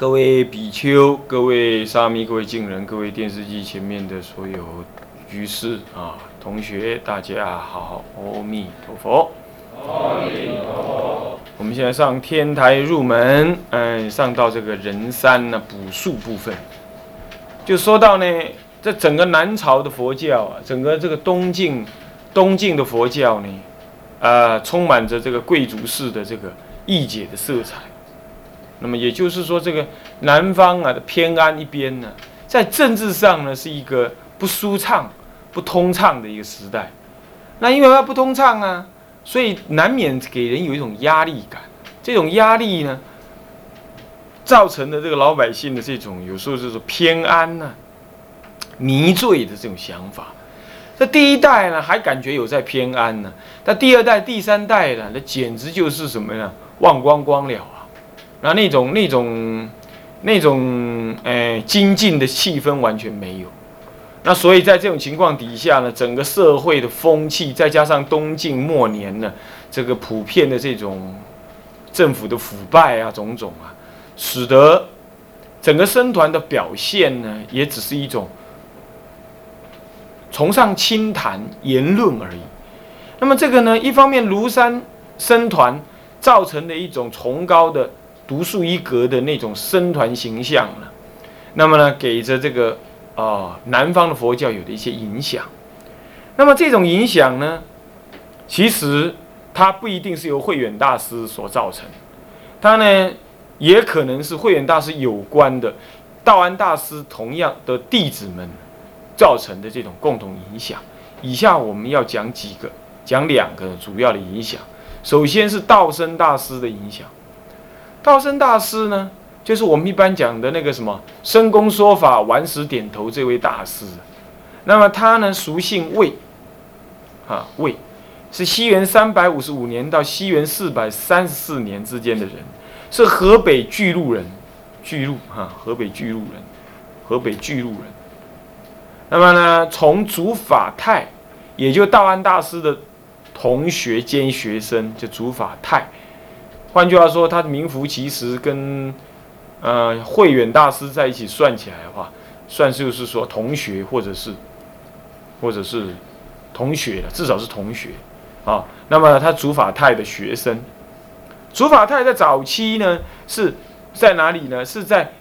各位比丘、各位沙弥、各位敬人、各位电视机前面的所有居士啊，同学，大家好，阿弥陀佛。阿弥陀佛。我们现在上天台入门，嗯，上到这个人山呢补数部分，就说到呢，这整个南朝的佛教啊，整个这个东晋东晋的佛教呢，呃，充满着这个贵族式的这个义解的色彩。那么也就是说，这个南方啊的偏安一边呢，在政治上呢是一个不舒畅、不通畅的一个时代。那因为它不通畅啊，所以难免给人有一种压力感。这种压力呢，造成的这个老百姓的这种有时候就是偏安呢、迷醉的这种想法。这第一代呢还感觉有在偏安呢，但第二代、第三代呢，那简直就是什么呢？忘光光了啊！那那种、那种、那种，诶，精进的气氛完全没有。那所以在这种情况底下呢，整个社会的风气，再加上东晋末年呢，这个普遍的这种政府的腐败啊，种种啊，使得整个僧团的表现呢，也只是一种崇尚清谈言论而已。那么这个呢，一方面庐山僧团造成的一种崇高的独树一格的那种僧团形象呢，那么呢，给着这个。啊，南方的佛教有的一些影响，那么这种影响呢，其实它不一定是由慧远大师所造成，它呢也可能是慧远大师有关的道安大师同样的弟子们造成的这种共同影响。以下我们要讲几个，讲两个主要的影响。首先是道生大师的影响，道生大师呢。就是我们一般讲的那个什么深公说法，顽石点头这位大师，那么他呢，俗姓魏，啊魏，是西元三百五十五年到西元四百三十四年之间的人，是河北巨鹿人，巨鹿哈，河北巨鹿人，河北巨鹿人。那么呢，从祖法泰，也就道安大师的同学兼学生，就祖法泰。换句话说，他的名副其实跟。呃，慧远大师在一起算起来的话，算就是说同学，或者是，或者是同学，至少是同学啊。那么他祖法泰的学生，祖法泰在早期呢是在哪里呢？是在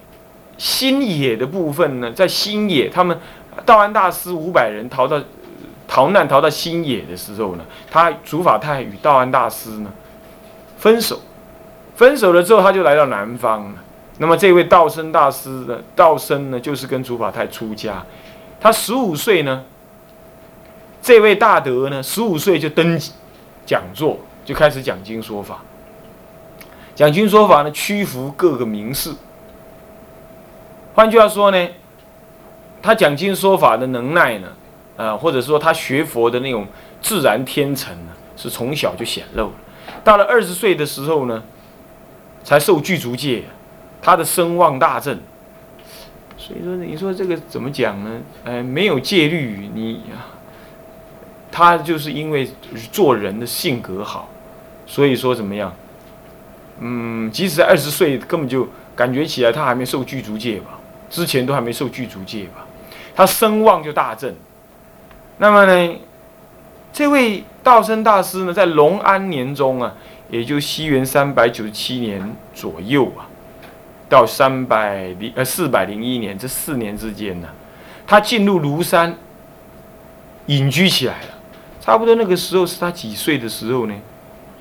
新野的部分呢，在新野，他们道安大师五百人逃到逃难逃到新野的时候呢，他祖法泰与道安大师呢分手，分手了之后，他就来到南方了。那么这位道生大师呢？道生呢，就是跟竺法泰出家。他十五岁呢，这位大德呢，十五岁就登讲座，就开始讲经说法。讲经说法呢，屈服各个名士。换句话说呢，他讲经说法的能耐呢，呃，或者说他学佛的那种自然天成呢，是从小就显露了。到了二十岁的时候呢，才受具足戒。他的声望大振，所以说你说这个怎么讲呢？呃，没有戒律，你他就是因为做人的性格好，所以说怎么样？嗯，即使二十岁，根本就感觉起来他还没受具足戒吧？之前都还没受具足戒吧？他声望就大振。那么呢，这位道生大师呢，在隆安年中啊，也就西元三百九十七年左右啊。到三百零呃四百零一年这四年之间呢，他进入庐山隐居起来了。差不多那个时候是他几岁的时候呢？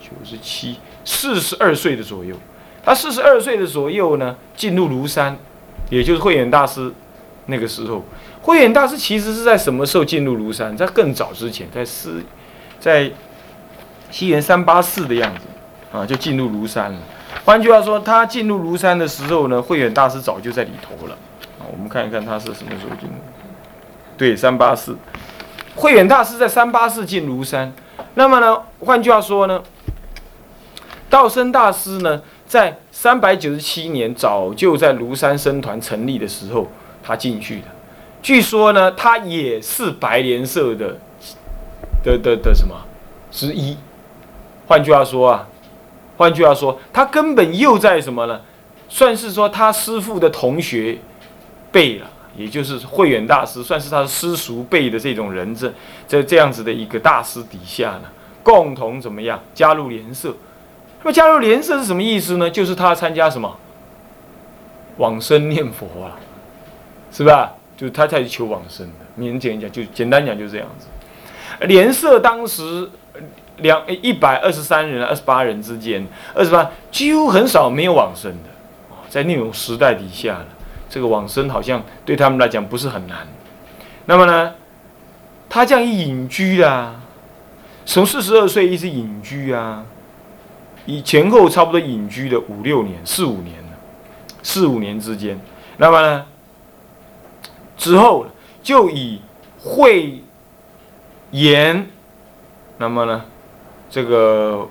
九十七，四十二岁的左右。他四十二岁的左右呢，进入庐山，也就是慧远大师那个时候。慧远大师其实是在什么时候进入庐山？在更早之前，在四，在西元三八四的样子。啊，就进入庐山了。换句话说，他进入庐山的时候呢，慧远大师早就在里头了。啊，我们看一看他是什么时候进入。对，三八四，慧远大师在三八四进庐山。那么呢，换句话说呢，道生大师呢，在三百九十七年早就在庐山僧团成立的时候，他进去的。据说呢，他也是白莲社的的的的什么之一。换句话说啊。换句话说，他根本又在什么呢？算是说他师父的同学辈了，也就是慧远大师，算是他的师叔辈的这种人，这在这样子的一个大师底下呢，共同怎么样加入联社？那么加入联社是什么意思呢？就是他参加什么往生念佛啊，是吧？就是他才求往生的。明简讲，就简单讲就是这样子。联社当时。两一百二十三人、二十八人之间，二十八几乎很少没有往生的，在那种时代底下这个往生好像对他们来讲不是很难。那么呢，他这样一隐居啊，从四十二岁一直隐居啊，以前后差不多隐居了五六年、四五年四五年之间。那么呢，之后就以慧言，那么呢？这个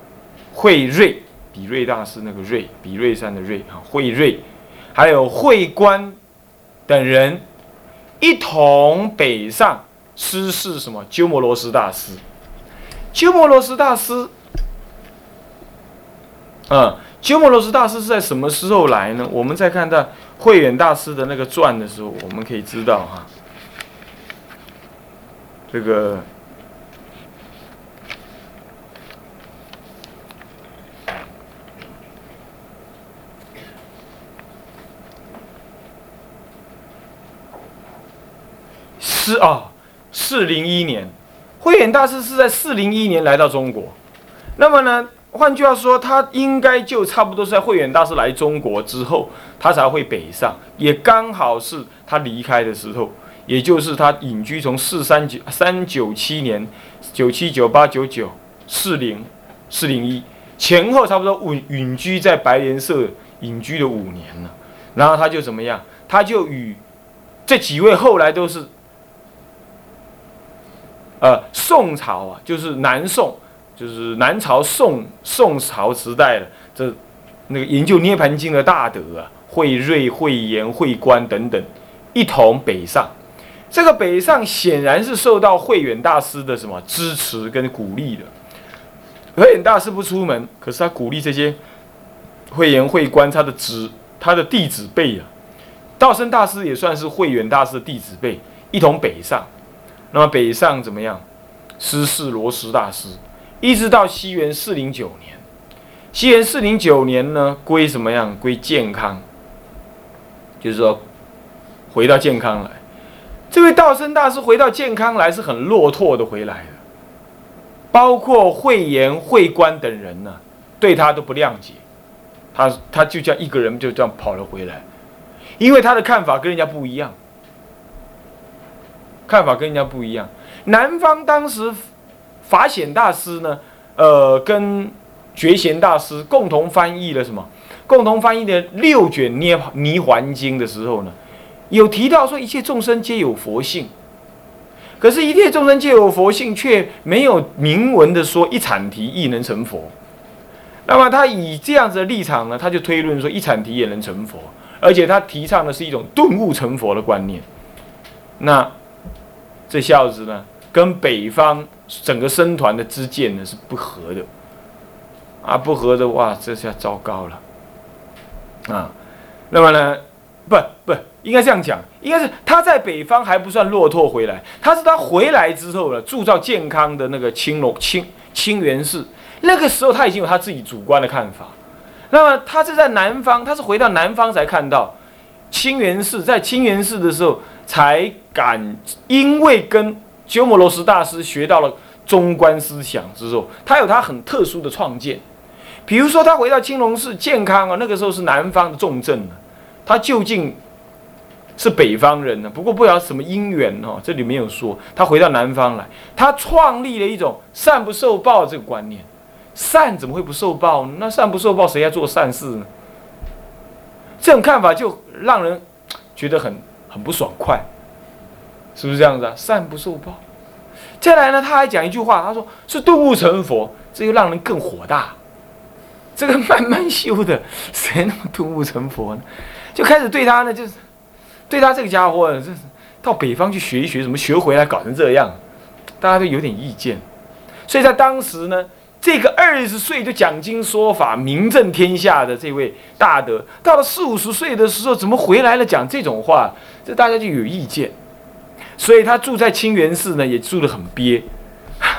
慧瑞，比瑞大师那个瑞，比瑞山的瑞啊，慧瑞，还有慧观等人一同北上师事什么？鸠摩罗什大师，鸠摩罗什大师，嗯，鸠摩罗什大师是在什么时候来呢？我们在看到慧远大师的那个传的时候，我们可以知道哈，这个。是啊，四零一年，慧远大师是在四零一年来到中国。那么呢，换句话说，他应该就差不多是在慧远大师来中国之后，他才会北上，也刚好是他离开的时候，也就是他隐居从四三九三九七年，九七九八九九四零四零一前后差不多隐隐居在白莲社隐居了五年了。然后他就怎么样？他就与这几位后来都是。呃，宋朝啊，就是南宋，就是南朝宋宋朝时代的这那个研究涅盘经的大德啊，慧瑞、慧严、慧观等等，一同北上。这个北上显然是受到慧远大师的什么支持跟鼓励的。慧远大师不出门，可是他鼓励这些慧严、慧观他的子、他的弟子辈啊。道生大师也算是慧远大师的弟子辈，一同北上。那么北上怎么样？师事罗什大师，一直到西元四零九年。西元四零九年呢，归什么样？归健康，就是说回到健康来。这位道生大师回到健康来是很落拓的回来的，包括慧言、慧观等人呢，对他都不谅解。他他就这样一个人就这样跑了回来，因为他的看法跟人家不一样。看法跟人家不一样。南方当时法显大师呢，呃，跟觉贤大师共同翻译了什么？共同翻译的六卷涅涅环经的时候呢，有提到说一切众生皆有佛性。可是，一切众生皆有佛性，却没有明文的说一阐提亦能成佛。那么，他以这样子的立场呢，他就推论说一阐提也能成佛，而且他提倡的是一种顿悟成佛的观念。那。这孝子呢，跟北方整个僧团的之见呢是不合的，啊，不合的话，这下糟糕了，啊，那么呢，不不，应该这样讲，应该是他在北方还不算落拓回来，他是他回来之后呢，铸造健康的那个青龙清清源寺，那个时候他已经有他自己主观的看法，那么他是在南方，他是回到南方才看到清源寺，在清源寺的时候。才敢，因为跟鸠摩罗什大师学到了中观思想之后，他有他很特殊的创建。比如说，他回到青龙寺健康啊，那个时候是南方的重镇呢，他究竟是北方人呢？不过不知道什么因缘哦，这里没有说。他回到南方来，他创立了一种善不受报这个观念。善怎么会不受报呢？那善不受报，谁要做善事呢？这种看法就让人觉得很很不爽快，是不是这样子啊？善不受报。再来呢，他还讲一句话，他说是顿悟成佛，这又让人更火大。这个慢慢修的，谁那么顿悟成佛呢？就开始对他呢，就是对他这个家伙，这是到北方去学一学，怎么学回来搞成这样？大家都有点意见。所以在当时呢。这个二十岁就讲经说法、名震天下的这位大德，到了四五十岁的时候，怎么回来了讲这种话？这大家就有意见。所以他住在清源寺呢，也住得很憋，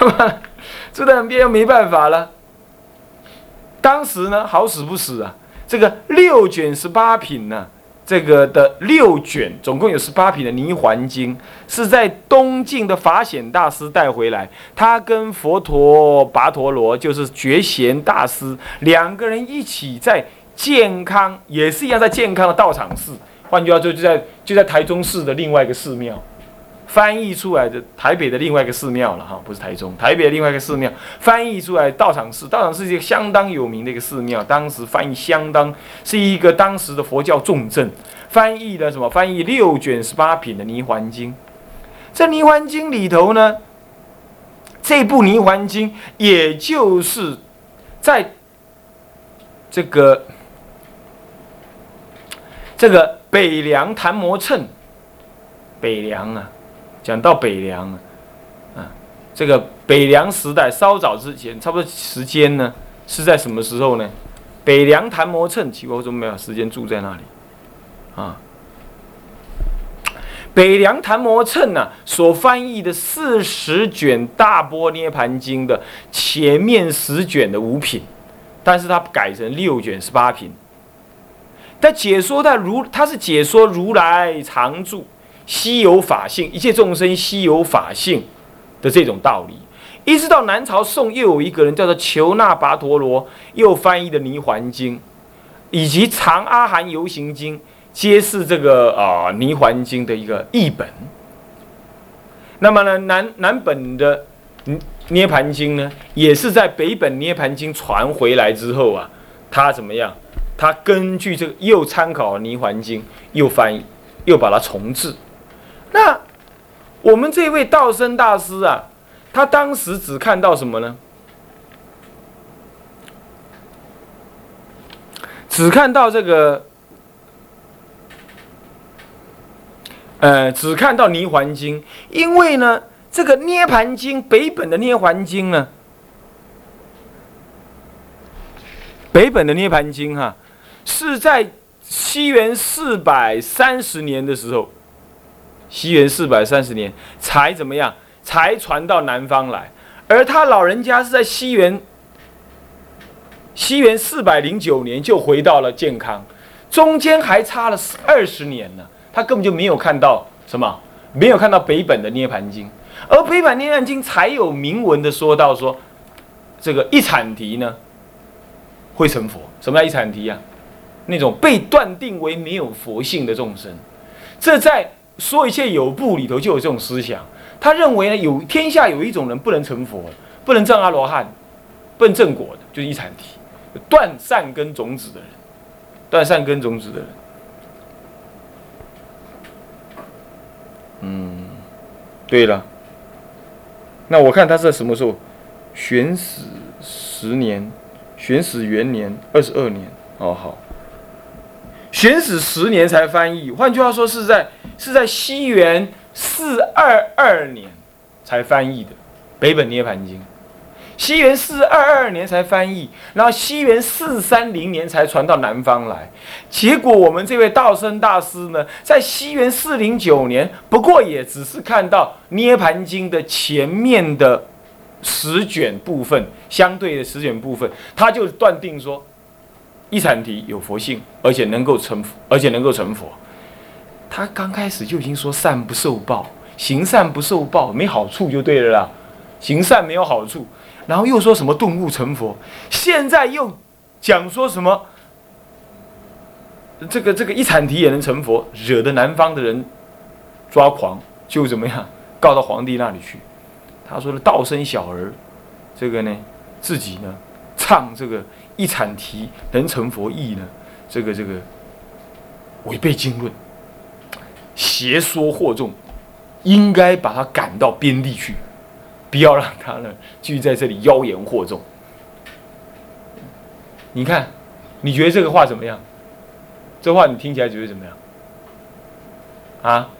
住得很憋，又没办法了。当时呢，好死不死啊，这个六卷十八品呢。这个的六卷总共有十八品的《泥环经》，是在东晋的法显大师带回来。他跟佛陀跋陀罗，就是觉贤大师，两个人一起在健康，也是一样在健康的道场寺。换句话说，就在就在台中市的另外一个寺庙。翻译出来的台北的另外一个寺庙了哈，不是台中，台北的另外一个寺庙翻译出来道场寺，道场寺是一个相当有名的一个寺庙，当时翻译相当是一个当时的佛教重镇，翻译的什么？翻译六卷十八品的《泥环经》，这《泥环经》里头呢，这部《泥环经》也就是在这个这个北凉昙摩称，北凉啊。讲到北凉啊，这个北凉时代稍早之前，差不多时间呢是在什么时候呢？北凉昙摩称，奇怪，我怎么没有时间住在那里？啊，北凉昙摩称呢，所翻译的四十卷大波涅盘经的前面十卷的五品，但是它改成六卷十八品。但解说的如，它是解说如来常住。稀有法性，一切众生稀有法性的这种道理，一直到南朝宋，又有一个人叫做求那跋陀罗，又翻译的《泥环经》，以及《长阿含游行经》，皆是这个啊《泥环经》的一个译本。那么呢，南南本的《涅盘经》呢，也是在北本《涅盘经》传回来之后啊，他怎么样？他根据这个又参考《泥环经》，又翻译，又把它重置。那我们这位道生大师啊，他当时只看到什么呢？只看到这个，呃，只看到《泥环经》，因为呢，这个《涅盘经》北本的《涅环经》呢，北本的《涅盘经》哈，是在西元四百三十年的时候。西元四百三十年才怎么样？才传到南方来，而他老人家是在西元西元四百零九年就回到了健康，中间还差了二十年呢。他根本就没有看到什么，没有看到北本的涅盘经，而北本涅盘经才有明文的说到说，这个一产提呢会成佛。什么叫一产提啊？那种被断定为没有佛性的众生，这在。说一切有部里头就有这种思想，他认为呢，有天下有一种人不能成佛，不能证阿罗汉，不能正果的，就是一禅体，断善根种子的人，断善根种子的人。嗯，对了，那我看他是什么时候？玄始十年，玄始元年二十二年。哦，好。玄始十年才翻译，换句话说是在是在西元四二二年才翻译的北本涅盘经，西元四二二年才翻译，然后西元四三零年才传到南方来。结果我们这位道生大师呢，在西元四零九年，不过也只是看到涅盘经的前面的十卷部分，相对的十卷部分，他就断定说。一禅提有佛性，而且能够成，而且能够成佛。他刚开始就已经说善不受报，行善不受报，没好处就对了啦。行善没有好处，然后又说什么顿悟成佛，现在又讲说什么这个这个一禅提也能成佛，惹得南方的人抓狂，就怎么样告到皇帝那里去。他说的道生小儿，这个呢自己呢。唱这个一阐提能成佛意呢？这个这个违背经论，邪说惑众，应该把他赶到边地去，不要让他呢继续在这里妖言惑众。你看，你觉得这个话怎么样？这话你听起来觉得怎么样？啊，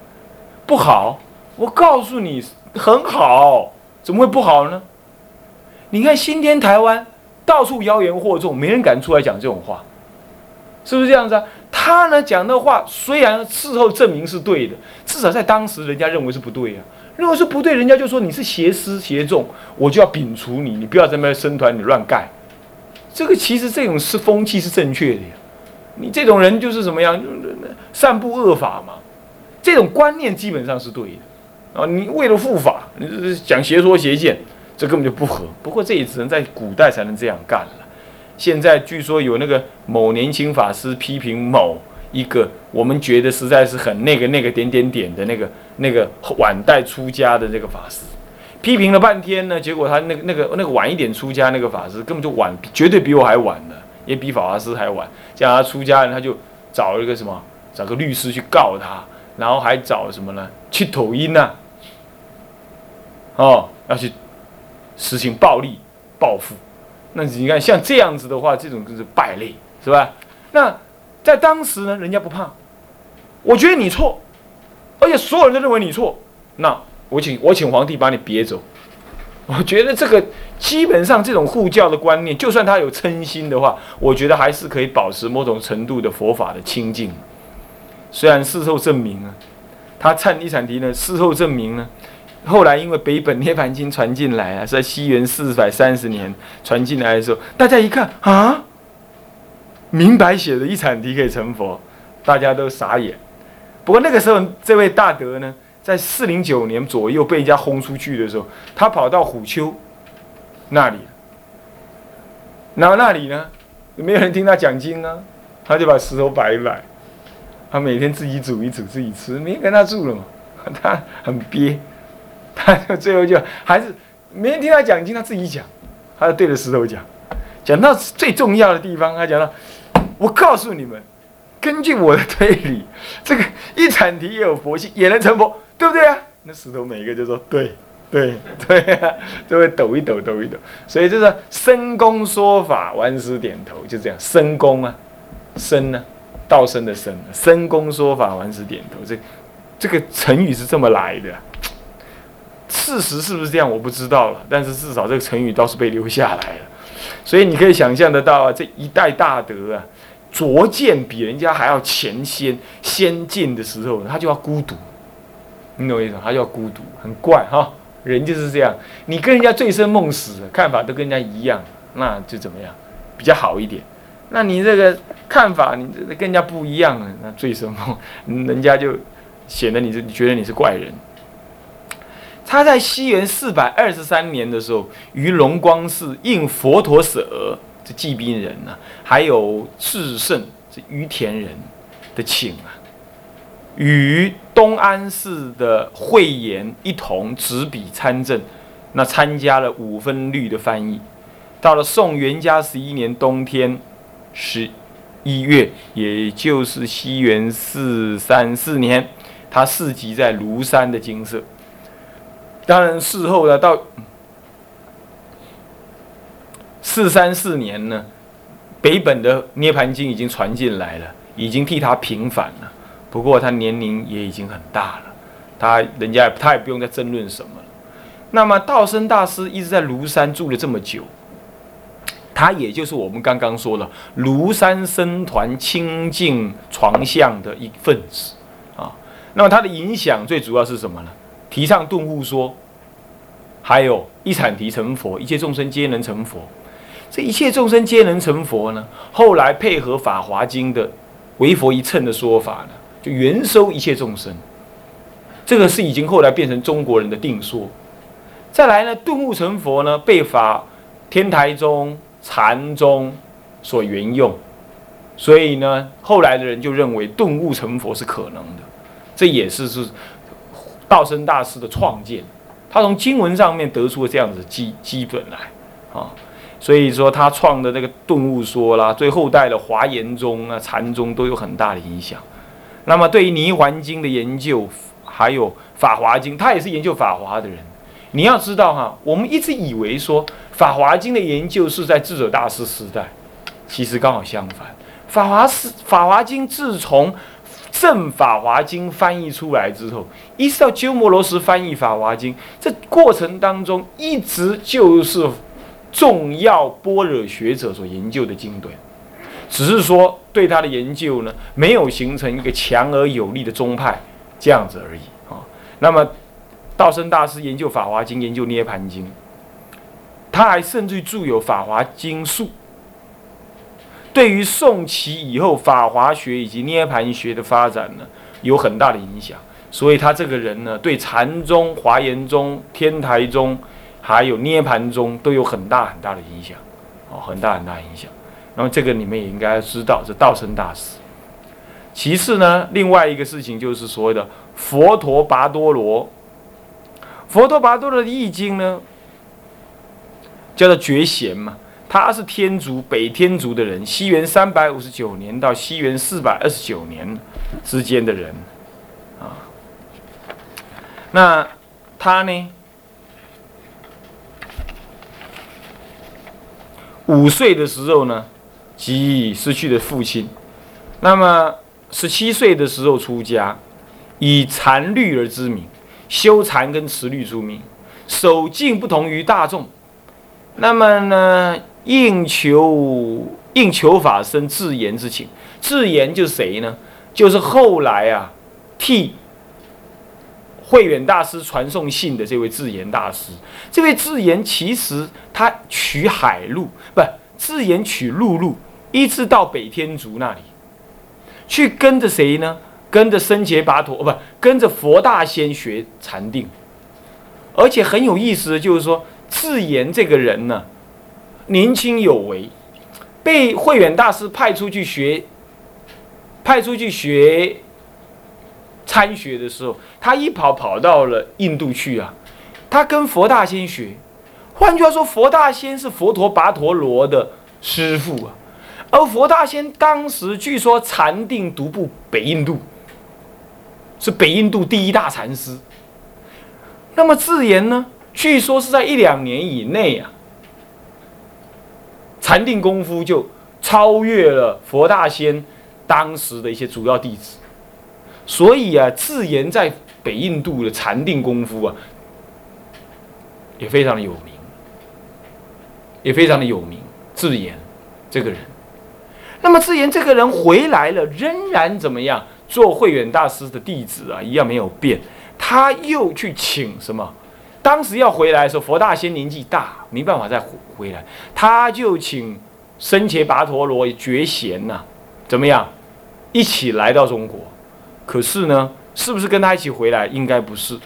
不好！我告诉你，很好，怎么会不好呢？你看新天台湾到处妖言惑众，没人敢出来讲这种话，是不是这样子啊？他呢讲的话，虽然事后证明是对的，至少在当时人家认为是不对呀。认为是不对，人家就说你是邪师邪众，我就要摒除你，你不要在那边生团，你乱盖。这个其实这种是风气是正确的呀。你这种人就是怎么样，散布恶法嘛。这种观念基本上是对的啊！你为了护法，你讲邪说邪见，这根本就不合。不过这也只能在古代才能这样干了。现在据说有那个某年轻法师批评某一个，我们觉得实在是很那个那个点点点的那个那个晚代出家的这个法师，批评了半天呢，结果他那个那个那个晚一点出家那个法师根本就晚，绝对比我还晚呢，也比法华师还晚。叫他出家人，他就找了一个什么，找个律师去告他。然后还找什么呢？去抖音呐，哦，要去实行暴力报复。那你看像这样子的话，这种就是败类，是吧？那在当时呢，人家不怕。我觉得你错，而且所有人都认为你错。那我请我请皇帝把你别走。我觉得这个基本上这种护教的观念，就算他有嗔心的话，我觉得还是可以保持某种程度的佛法的清净。虽然事后证明啊，他忏一阐题呢，事后证明呢，后来因为北本涅盘经传进来啊，在西元四百三十年传进来的时候，大家一看啊，明白写的一阐题可以成佛，大家都傻眼。不过那个时候，这位大德呢，在四零九年左右被人家轰出去的时候，他跑到虎丘那里，然后那里呢，没有人听他讲经啊，他就把石头摆一摆。他每天自己煮一煮自己吃，没人跟他住了嘛，他很憋，他就最后就还是没人听他讲经，他自己讲，他就对着石头讲，讲到最重要的地方，他讲到，我告诉你们，根据我的推理，这个一阐题也有佛性，也能成佛，对不对啊？那石头每一个就说对，对，对啊，就会抖一抖，抖一抖，所以就是深公说法，顽石点头，就这样，深公啊，深呢。道生的生，生公说法，顽石点头。这这个成语是这么来的，事实是不是这样？我不知道了。但是至少这个成语倒是被留下来了。所以你可以想象得到啊，这一代大德啊，拙见比人家还要前先先进的时候，他就要孤独。你懂我意思？他就要孤独，很怪哈。人就是这样，你跟人家醉生梦死，看法都跟人家一样，那就怎么样？比较好一点。那你这个看法，你这跟人家不一样了，那醉生梦，人家就显得你是觉得你是怪人。他在西元四百二十三年的时候，于龙光寺应佛陀舍这祭宾人呢，还有智胜这于田人的请啊，与东安寺的慧言一同执笔参政，那参加了五分律的翻译。到了宋元嘉十一年冬天。十一月，也就是西元四三四年，他世集在庐山的金色。当然，事后呢，到四三四年呢，北本的涅盘经已经传进来了，已经替他平反了。不过他年龄也已经很大了，他人家他也不用再争论什么了。那么道生大师一直在庐山住了这么久。他也就是我们刚刚说的庐山僧团清净床相的一份子啊。那么他的影响最主要是什么呢？提倡顿悟说，还有一阐提成佛，一切众生皆能成佛。这一切众生皆能成佛呢？后来配合《法华经》的为佛一乘的说法呢，就圆收一切众生。这个是已经后来变成中国人的定说。再来呢，顿悟成佛呢，被法天台宗。禅宗所沿用，所以呢，后来的人就认为顿悟成佛是可能的，这也是是道生大师的创建，他从经文上面得出了这样子基基本来啊。所以说他创的那个顿悟说啦，对后代的华严宗啊、禅宗都有很大的影响。那么对于泥环经的研究，还有法华经，他也是研究法华的人。你要知道哈，我们一直以为说法华经的研究是在智者大师时代，其实刚好相反。法华是法华经自从正法华经翻译出来之后，一直到鸠摩罗什翻译法华经，这过程当中一直就是重要般若学者所研究的经典，只是说对他的研究呢，没有形成一个强而有力的宗派这样子而已啊。那么。道生大师研究《法华经》，研究《涅盘经》，他还甚至著有《法华经术》，对于宋齐以后法华学以及涅盘学的发展呢，有很大的影响。所以他这个人呢，对禅宗、华严宗、天台宗，还有涅盘宗都有很大很大的影响，哦，很大很大影响。那么这个你们也应该知道，这道生大师。其次呢，另外一个事情就是所谓的佛陀跋多罗。佛陀跋多罗的易经呢，叫做觉贤嘛，他是天竺北天竺的人，西元三百五十九年到西元四百二十九年之间的人，啊，那他呢，五岁的时候呢，即失去了父亲，那么十七岁的时候出家，以禅律而知名。修禅跟持律出名，守静不同于大众。那么呢，应求应求法身自言之情。自言就是谁呢？就是后来啊，替慧远大师传送信的这位智言大师。这位智言其实他取海路，不，自言取陆路，一直到北天竺那里，去跟着谁呢？跟着僧杰跋陀，不，跟着佛大仙学禅定，而且很有意思的就是说，自言这个人呢，年轻有为，被慧远大师派出去学，派出去学参学的时候，他一跑跑到了印度去啊，他跟佛大仙学，换句话说，佛大仙是佛陀跋陀罗的师傅啊，而佛大仙当时据说禅定独步北印度。是北印度第一大禅师。那么智言呢？据说是在一两年以内啊，禅定功夫就超越了佛大仙当时的一些主要弟子。所以啊，智言在北印度的禅定功夫啊，也非常的有名，也非常的有名。智言这个人，那么智言这个人回来了，仍然怎么样？做慧远大师的弟子啊，一样没有变。他又去请什么？当时要回来的时候，佛大仙年纪大，没办法再回来，他就请生前跋陀罗觉贤呐，怎么样？一起来到中国。可是呢，是不是跟他一起回来？应该不是。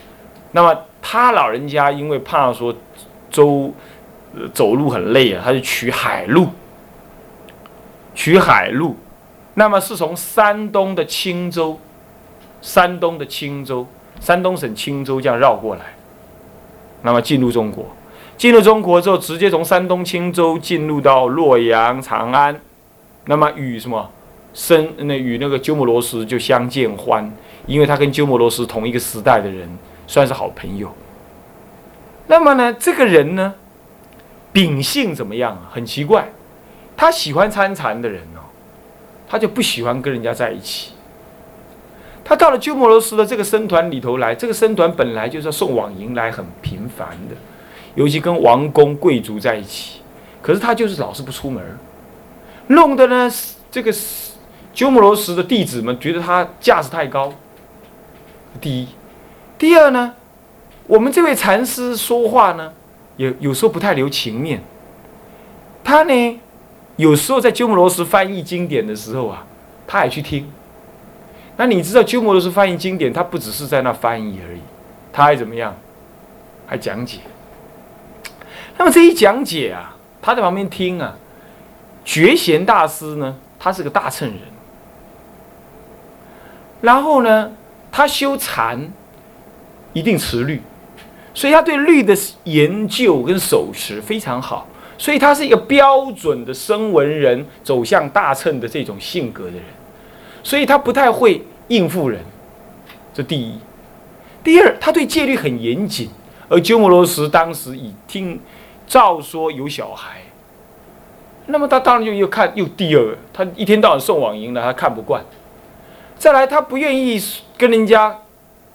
那么他老人家因为怕说周走路很累啊，他就取海路，取海路。那么是从山东的青州，山东的青州，山东省青州这样绕过来，那么进入中国，进入中国之后，直接从山东青州进入到洛阳、长安，那么与什么生那与那个鸠摩罗什就相见欢，因为他跟鸠摩罗什同一个时代的人，算是好朋友。那么呢，这个人呢，秉性怎么样啊？很奇怪，他喜欢参禅的人哦。他就不喜欢跟人家在一起。他到了鸠摩罗什的这个僧团里头来，这个僧团本来就是送往迎来很频繁的，尤其跟王公贵族在一起。可是他就是老是不出门，弄得呢这个鸠摩罗什的弟子们觉得他架子太高。第一，第二呢，我们这位禅师说话呢，有有时候不太留情面。他呢？有时候在鸠摩罗什翻译经典的时候啊，他也去听。那你知道鸠摩罗什翻译经典，他不只是在那翻译而已，他还怎么样？还讲解。那么这一讲解啊，他在旁边听啊，觉贤大师呢，他是个大乘人。然后呢，他修禅一定持律，所以他对律的研究跟手持非常好。所以他是一个标准的声闻人走向大乘的这种性格的人，所以他不太会应付人，这第一。第二，他对戒律很严谨，而鸠摩罗什当时已听照说有小孩，那么他当然就又看又第二，他一天到晚送往迎来，他看不惯。再来，他不愿意跟人家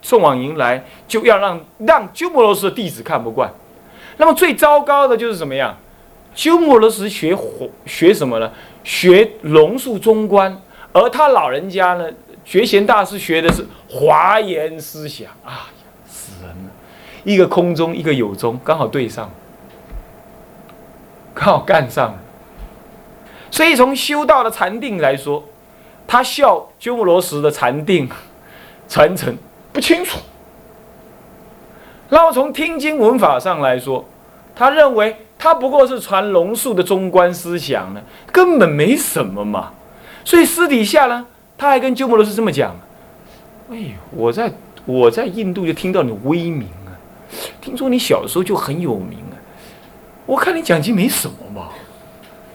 送往迎来，就要让让鸠摩罗什的弟子看不惯。那么最糟糕的就是怎么样？鸠摩罗什学学什么呢？学龙树中观，而他老人家呢，学贤大师学的是华严思想。啊，死人了！一个空中，一个有中，刚好对上，刚好干上。所以从修道的禅定来说，他笑鸠摩罗什的禅定传承不清楚。然后从听经文法上来说，他认为他不过是传龙树的中观思想呢，根本没什么嘛。所以私底下呢，他还跟鸠摩罗什这么讲：“哎，我在我在印度就听到你威名啊，听说你小时候就很有名啊。我看你讲经没什么嘛，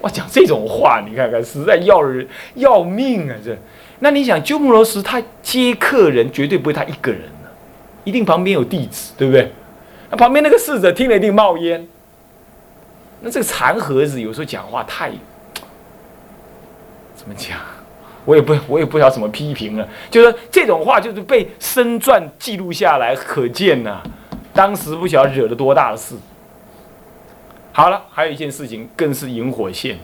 哇，讲这种话，你看看实在要人要命啊！这，那你想鸠摩罗什他接客人绝对不会他一个人。”一定旁边有弟子，对不对？那旁边那个侍者听了一定冒烟。那这个残盒子有时候讲话太怎么讲？我也不我也不知道怎么批评了。就是这种话就是被生传记录下来，可见呐，当时不晓得惹了多大的事。好了，还有一件事情更是引火线。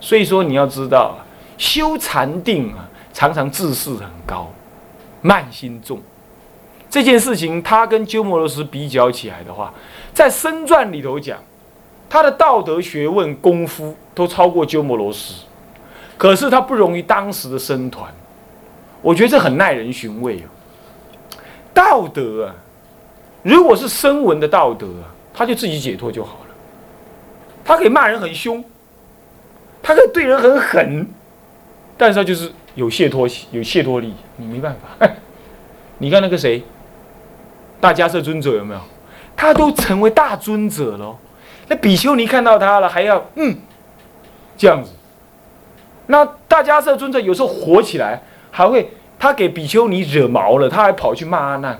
所以说你要知道，修禅定啊，常常自视很高，慢心重。这件事情，他跟鸠摩罗什比较起来的话，在身传里头讲，他的道德学问功夫都超过鸠摩罗什，可是他不容于当时的僧团，我觉得这很耐人寻味哦。道德啊，如果是声闻的道德啊，他就自己解脱就好了，他可以骂人很凶，他可以对人很狠，但是他就是有解脱有解脱力，你没办法。你看那个谁？大迦叶尊者有没有？他都成为大尊者了。那比丘尼看到他了，还要嗯这样子。那大家这尊者有时候火起来，还会他给比丘尼惹毛了，他还跑去骂阿难。